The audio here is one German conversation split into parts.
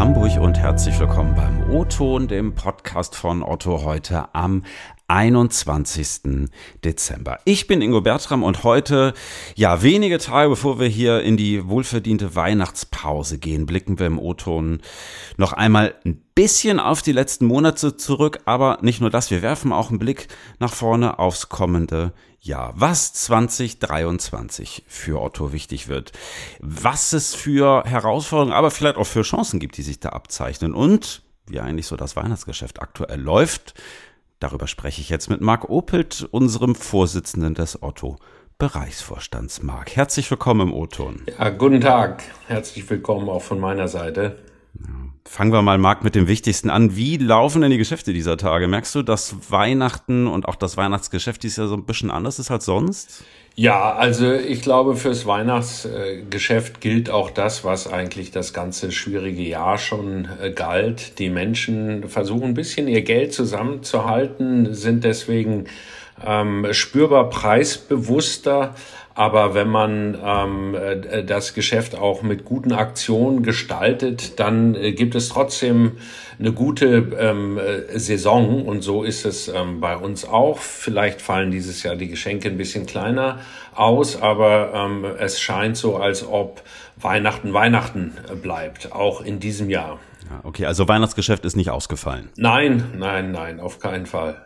Hamburg und herzlich willkommen beim O-Ton, dem Podcast von Otto heute am 21. Dezember. Ich bin Ingo Bertram und heute, ja, wenige Tage bevor wir hier in die wohlverdiente Weihnachtspause gehen, blicken wir im O-Ton noch einmal ein bisschen auf die letzten Monate zurück, aber nicht nur das, wir werfen auch einen Blick nach vorne aufs kommende Jahr. Was 2023 für Otto wichtig wird, was es für Herausforderungen, aber vielleicht auch für Chancen gibt, die sich da abzeichnen und wie eigentlich so das Weihnachtsgeschäft aktuell läuft, Darüber spreche ich jetzt mit Marc Opelt, unserem Vorsitzenden des Otto Bereichsvorstands. Marc, herzlich willkommen im O-Ton. Ja, guten Tag. Herzlich willkommen auch von meiner Seite. Fangen wir mal, Marc, mit dem Wichtigsten an. Wie laufen denn die Geschäfte dieser Tage? Merkst du, dass Weihnachten und auch das Weihnachtsgeschäft dieses Jahr so ein bisschen anders ist als sonst? Ja, also ich glaube, fürs Weihnachtsgeschäft gilt auch das, was eigentlich das ganze schwierige Jahr schon äh, galt. Die Menschen versuchen ein bisschen ihr Geld zusammenzuhalten, sind deswegen ähm, spürbar preisbewusster. Aber wenn man ähm, äh, das Geschäft auch mit guten Aktionen gestaltet, dann äh, gibt es trotzdem eine gute ähm, äh, Saison. Und so ist es ähm, bei uns auch. Vielleicht fallen dieses Jahr die Geschenke ein bisschen kleiner aus, aber ähm, es scheint so, als ob Weihnachten Weihnachten bleibt, auch in diesem Jahr. Okay, also Weihnachtsgeschäft ist nicht ausgefallen. Nein, nein, nein, auf keinen Fall.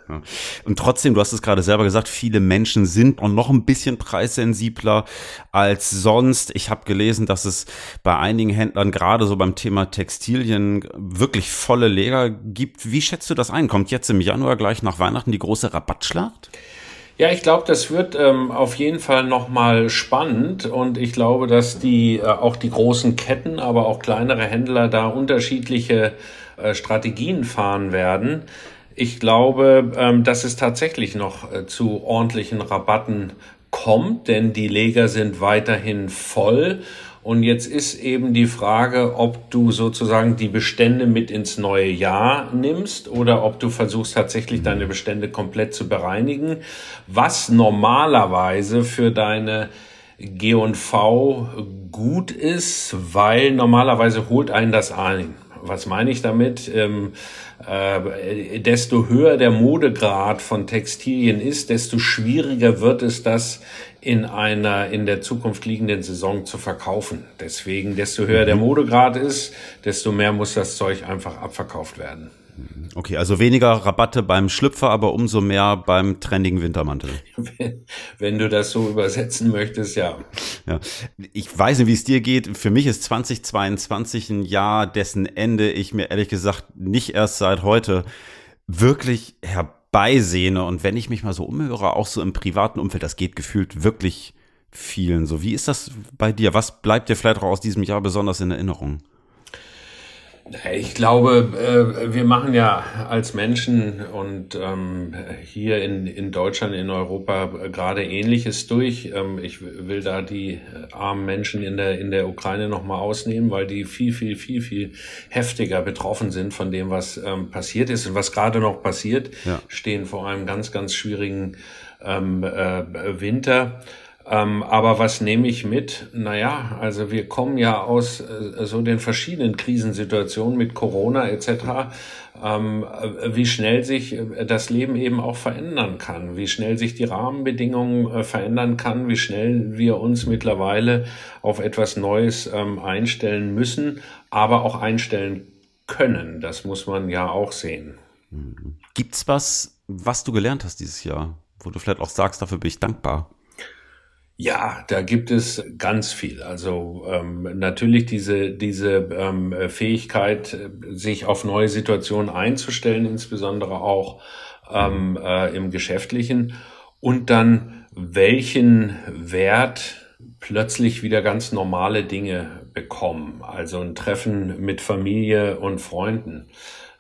Und trotzdem, du hast es gerade selber gesagt, viele Menschen sind noch ein bisschen preissensibler als sonst. Ich habe gelesen, dass es bei einigen Händlern gerade so beim Thema Textilien wirklich volle Lager gibt. Wie schätzt du das ein? Kommt jetzt im Januar gleich nach Weihnachten die große Rabattschlacht? Ja, ich glaube, das wird ähm, auf jeden Fall nochmal spannend und ich glaube, dass die äh, auch die großen Ketten, aber auch kleinere Händler da unterschiedliche äh, Strategien fahren werden. Ich glaube, ähm, dass es tatsächlich noch äh, zu ordentlichen Rabatten kommt, denn die Leger sind weiterhin voll und jetzt ist eben die Frage, ob du sozusagen die Bestände mit ins neue Jahr nimmst oder ob du versuchst tatsächlich deine Bestände komplett zu bereinigen, was normalerweise für deine G&V gut ist, weil normalerweise holt einen das ein. Was meine ich damit? Ähm, äh, desto höher der Modegrad von Textilien ist, desto schwieriger wird es, das in einer in der Zukunft liegenden Saison zu verkaufen. Deswegen, desto höher der mhm. Modegrad ist, desto mehr muss das Zeug einfach abverkauft werden. Okay, also weniger Rabatte beim Schlüpfer, aber umso mehr beim trendigen Wintermantel. Wenn, wenn du das so übersetzen möchtest, ja. ja. Ich weiß nicht, wie es dir geht. Für mich ist 2022 ein Jahr, dessen Ende ich mir ehrlich gesagt nicht erst seit heute wirklich herbeisehne. Und wenn ich mich mal so umhöre, auch so im privaten Umfeld, das geht gefühlt wirklich vielen so. Wie ist das bei dir? Was bleibt dir vielleicht auch aus diesem Jahr besonders in Erinnerung? Ich glaube, äh, wir machen ja als Menschen und ähm, hier in, in Deutschland, in Europa gerade Ähnliches durch. Ähm, ich will da die armen Menschen in der, in der Ukraine nochmal ausnehmen, weil die viel, viel, viel, viel heftiger betroffen sind von dem, was ähm, passiert ist und was gerade noch passiert, ja. stehen vor einem ganz, ganz schwierigen äh, Winter. Ähm, aber was nehme ich mit? Naja, also wir kommen ja aus äh, so den verschiedenen Krisensituationen mit Corona etc., ähm, äh, wie schnell sich äh, das Leben eben auch verändern kann, wie schnell sich die Rahmenbedingungen äh, verändern kann, wie schnell wir uns mittlerweile auf etwas Neues ähm, einstellen müssen, aber auch einstellen können. Das muss man ja auch sehen. Gibt's was, was du gelernt hast dieses Jahr, wo du vielleicht auch sagst, dafür bin ich dankbar? Ja, da gibt es ganz viel. Also ähm, natürlich diese, diese ähm, Fähigkeit, sich auf neue Situationen einzustellen, insbesondere auch ähm, äh, im Geschäftlichen. Und dann, welchen Wert plötzlich wieder ganz normale Dinge bekommen. Also ein Treffen mit Familie und Freunden.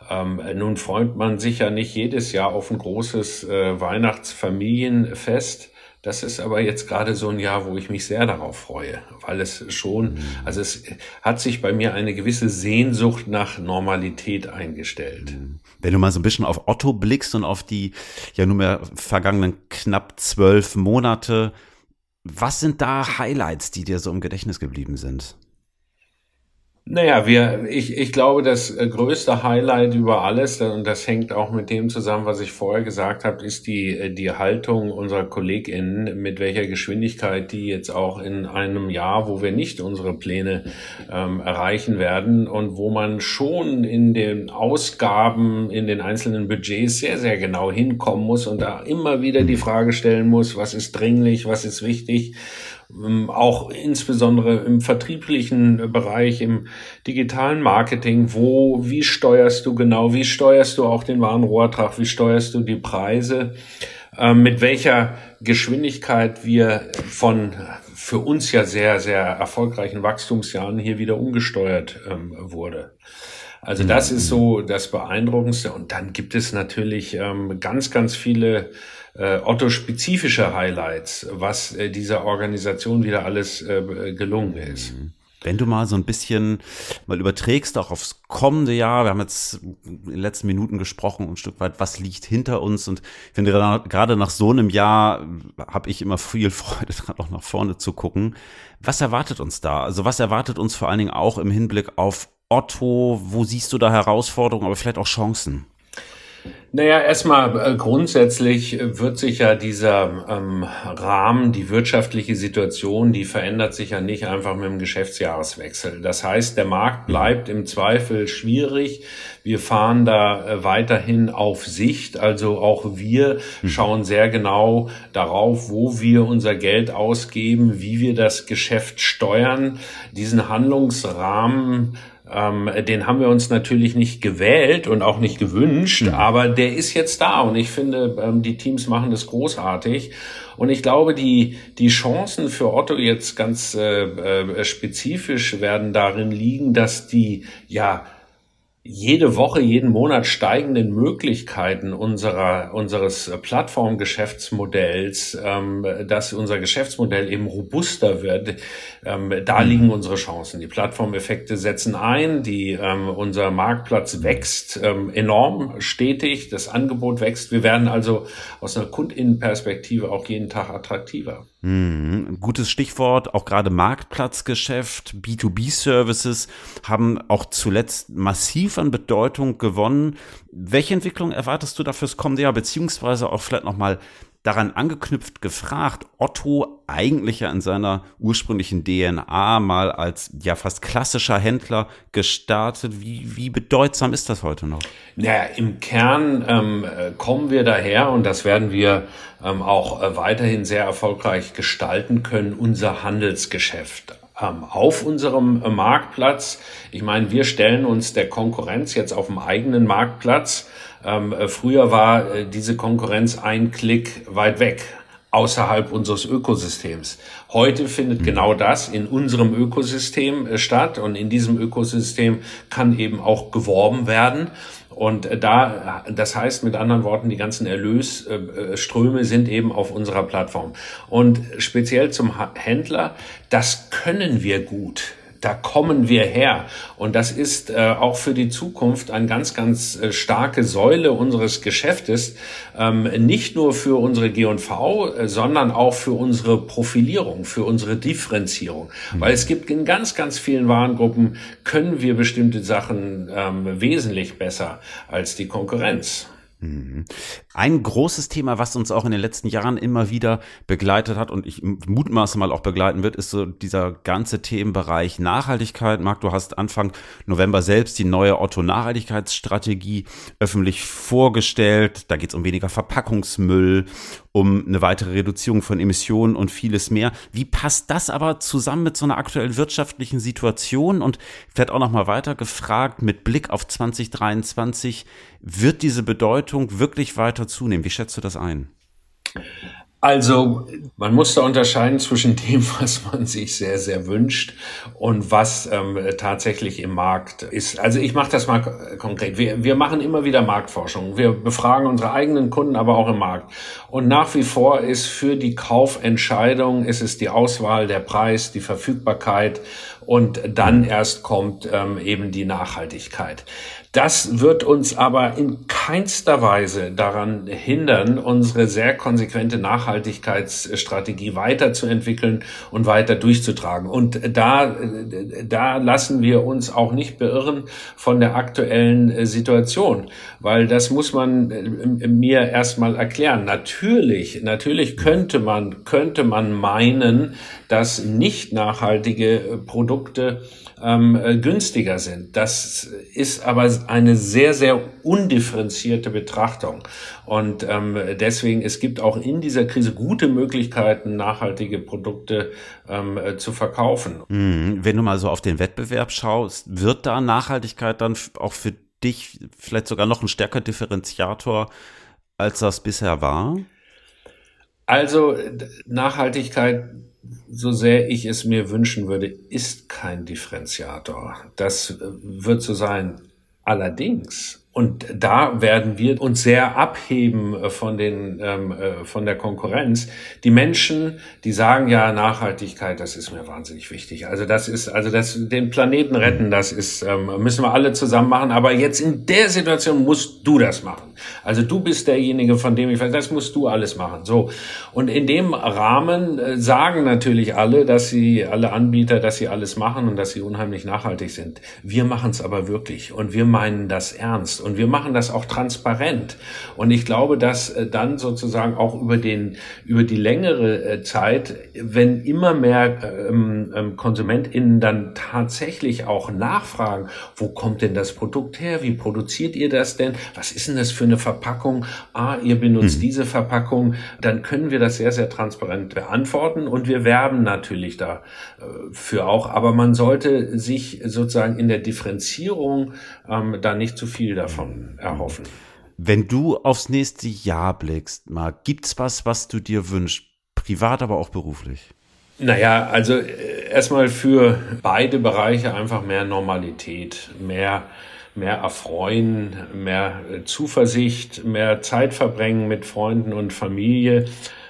Ähm, nun freut man sich ja nicht jedes Jahr auf ein großes äh, Weihnachtsfamilienfest das ist aber jetzt gerade so ein Jahr, wo ich mich sehr darauf freue, weil es schon, mhm. also es hat sich bei mir eine gewisse Sehnsucht nach Normalität eingestellt. Mhm. Wenn du mal so ein bisschen auf Otto blickst und auf die ja nunmehr vergangenen knapp zwölf Monate, was sind da Highlights, die dir so im Gedächtnis geblieben sind? Naja, wir, ich, ich glaube, das äh, größte Highlight über alles, und das hängt auch mit dem zusammen, was ich vorher gesagt habe, ist die, äh, die Haltung unserer KollegInnen, mit welcher Geschwindigkeit die jetzt auch in einem Jahr, wo wir nicht unsere Pläne ähm, erreichen werden und wo man schon in den Ausgaben, in den einzelnen Budgets sehr, sehr genau hinkommen muss und da immer wieder die Frage stellen muss, was ist dringlich, was ist wichtig auch insbesondere im vertrieblichen Bereich, im digitalen Marketing, wo, wie steuerst du genau, wie steuerst du auch den Warenrohrtrag, wie steuerst du die Preise, äh, mit welcher Geschwindigkeit wir von für uns ja sehr, sehr erfolgreichen Wachstumsjahren hier wieder umgesteuert ähm, wurde. Also das ist so das Beeindruckendste. Und dann gibt es natürlich ähm, ganz, ganz viele äh, Otto-spezifische Highlights, was äh, dieser Organisation wieder alles äh, gelungen ist. Mhm. Wenn du mal so ein bisschen mal überträgst, auch aufs kommende Jahr, wir haben jetzt in den letzten Minuten gesprochen, ein Stück weit, was liegt hinter uns und ich finde gerade nach so einem Jahr habe ich immer viel Freude daran, auch nach vorne zu gucken. Was erwartet uns da? Also was erwartet uns vor allen Dingen auch im Hinblick auf Otto? Wo siehst du da Herausforderungen, aber vielleicht auch Chancen? Naja, erstmal äh, grundsätzlich äh, wird sich ja dieser ähm, Rahmen, die wirtschaftliche Situation, die verändert sich ja nicht einfach mit dem Geschäftsjahreswechsel. Das heißt, der Markt bleibt im Zweifel schwierig. Wir fahren da äh, weiterhin auf Sicht. Also auch wir hm. schauen sehr genau darauf, wo wir unser Geld ausgeben, wie wir das Geschäft steuern. Diesen Handlungsrahmen ähm, den haben wir uns natürlich nicht gewählt und auch nicht gewünscht, mhm. aber der ist jetzt da und ich finde, ähm, die Teams machen das großartig. Und ich glaube, die, die Chancen für Otto jetzt ganz äh, äh, spezifisch werden darin liegen, dass die ja jede Woche, jeden Monat steigenden Möglichkeiten unserer, unseres Plattformgeschäftsmodells, ähm, dass unser Geschäftsmodell eben robuster wird, ähm, da mhm. liegen unsere Chancen. Die Plattformeffekte setzen ein, die, ähm, unser Marktplatz wächst ähm, enorm stetig, das Angebot wächst. Wir werden also aus einer Kundinnenperspektive auch jeden Tag attraktiver. Mhm. Gutes Stichwort, auch gerade Marktplatzgeschäft, B2B-Services haben auch zuletzt massiv an Bedeutung gewonnen. Welche Entwicklung erwartest du da fürs kommende Jahr, beziehungsweise auch vielleicht nochmal daran angeknüpft gefragt, Otto eigentlich ja in seiner ursprünglichen DNA mal als ja fast klassischer Händler gestartet. Wie, wie bedeutsam ist das heute noch? Naja, im Kern ähm, kommen wir daher und das werden wir ähm, auch äh, weiterhin sehr erfolgreich gestalten können, unser Handelsgeschäft auf unserem äh, Marktplatz. Ich meine, wir stellen uns der Konkurrenz jetzt auf dem eigenen Marktplatz ähm, äh, früher war äh, diese Konkurrenz ein Klick weit weg außerhalb unseres Ökosystems. Heute findet mhm. genau das in unserem Ökosystem äh, statt und in diesem Ökosystem kann eben auch geworben werden. Und da, das heißt mit anderen Worten, die ganzen Erlösströme sind eben auf unserer Plattform. Und speziell zum Händler, das können wir gut da kommen wir her. Und das ist äh, auch für die Zukunft eine ganz, ganz äh, starke Säule unseres Geschäftes, ähm, nicht nur für unsere G&V, äh, sondern auch für unsere Profilierung, für unsere Differenzierung. Mhm. Weil es gibt in ganz, ganz vielen Warengruppen, können wir bestimmte Sachen ähm, wesentlich besser als die Konkurrenz. Mhm. Ein großes Thema, was uns auch in den letzten Jahren immer wieder begleitet hat und ich mutmaße mal auch begleiten wird, ist so dieser ganze Themenbereich Nachhaltigkeit. Marc, du hast Anfang November selbst die neue Otto-Nachhaltigkeitsstrategie öffentlich vorgestellt. Da geht es um weniger Verpackungsmüll, um eine weitere Reduzierung von Emissionen und vieles mehr. Wie passt das aber zusammen mit so einer aktuellen wirtschaftlichen Situation? Und vielleicht auch noch mal weiter gefragt, mit Blick auf 2023, wird diese Bedeutung wirklich weiter zunehmen? Wie schätzt du das ein? Also man muss da unterscheiden zwischen dem, was man sich sehr, sehr wünscht und was ähm, tatsächlich im Markt ist. Also ich mache das mal konkret. Wir, wir machen immer wieder Marktforschung. Wir befragen unsere eigenen Kunden, aber auch im Markt. Und nach wie vor ist für die Kaufentscheidung, ist es die Auswahl, der Preis, die Verfügbarkeit und dann erst kommt ähm, eben die Nachhaltigkeit. Das wird uns aber in keinster Weise daran hindern, unsere sehr konsequente Nachhaltigkeitsstrategie weiterzuentwickeln und weiter durchzutragen. Und da, da lassen wir uns auch nicht beirren von der aktuellen Situation, weil das muss man mir erstmal erklären. Natürlich, natürlich könnte man, könnte man meinen, dass nicht nachhaltige Produkte ähm, äh, günstiger sind. Das ist aber eine sehr, sehr undifferenzierte Betrachtung. Und ähm, deswegen, es gibt auch in dieser Krise gute Möglichkeiten, nachhaltige Produkte ähm, äh, zu verkaufen. Mhm. Wenn du mal so auf den Wettbewerb schaust, wird da Nachhaltigkeit dann auch für dich vielleicht sogar noch ein stärker Differenziator, als das bisher war? Also Nachhaltigkeit so sehr ich es mir wünschen würde, ist kein Differenziator. Das äh, wird so sein. Allerdings und da werden wir uns sehr abheben äh, von den ähm, äh, von der Konkurrenz. Die Menschen, die sagen ja Nachhaltigkeit, das ist mir wahnsinnig wichtig. Also das ist also das den Planeten retten, das ist ähm, müssen wir alle zusammen machen. Aber jetzt in der Situation musst du das machen. Also du bist derjenige, von dem ich weiß, das musst du alles machen. So und in dem Rahmen äh, sagen natürlich alle, dass sie alle Anbieter, dass sie alles machen und dass sie unheimlich nachhaltig sind. Wir machen es aber wirklich und wir meinen das ernst. Und wir machen das auch transparent. Und ich glaube, dass äh, dann sozusagen auch über den, über die längere äh, Zeit, wenn immer mehr ähm, ähm, KonsumentInnen dann tatsächlich auch nachfragen, wo kommt denn das Produkt her? Wie produziert ihr das denn? Was ist denn das für eine Verpackung? Ah, ihr benutzt hm. diese Verpackung. Dann können wir das sehr, sehr transparent beantworten. Und wir werben natürlich dafür äh, auch. Aber man sollte sich sozusagen in der Differenzierung ähm, da nicht zu viel davon davon erhoffen. Wenn du aufs nächste Jahr blickst, Marc, gibt's was, was du dir wünschst, privat, aber auch beruflich? Naja, also äh, erstmal für beide Bereiche einfach mehr Normalität, mehr, mehr Erfreuen, mehr Zuversicht, mehr Zeit verbringen mit Freunden und Familie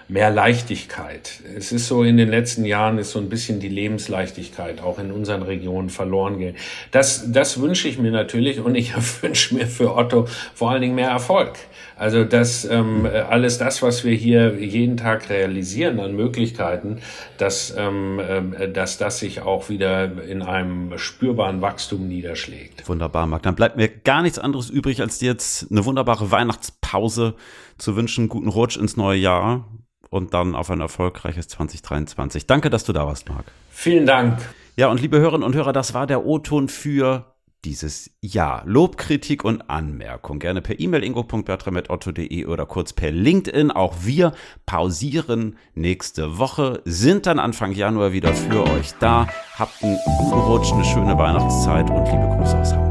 mehr Leichtigkeit. Es ist so, in den letzten Jahren ist so ein bisschen die Lebensleichtigkeit auch in unseren Regionen verloren gegangen. Das, das wünsche ich mir natürlich und ich wünsche mir für Otto vor allen Dingen mehr Erfolg. Also dass ähm, alles das, was wir hier jeden Tag realisieren an Möglichkeiten, dass, ähm, äh, dass das sich auch wieder in einem spürbaren Wachstum niederschlägt. Wunderbar, Marc. Dann bleibt mir gar nichts anderes übrig, als dir jetzt eine wunderbare Weihnachtspause zu wünschen. Guten Rutsch ins neue Jahr und dann auf ein erfolgreiches 2023. Danke, dass du da warst, Marc. Vielen Dank. Ja, und liebe Hörerinnen und Hörer, das war der O-Ton für dieses Jahr. Lob, Kritik und Anmerkung gerne per E-Mail ingo.bertram.otto.de oder kurz per LinkedIn. Auch wir pausieren nächste Woche, sind dann Anfang Januar wieder für euch da. Habt einen guten Rutsch, eine schöne Weihnachtszeit und liebe Grüße aus Hamburg.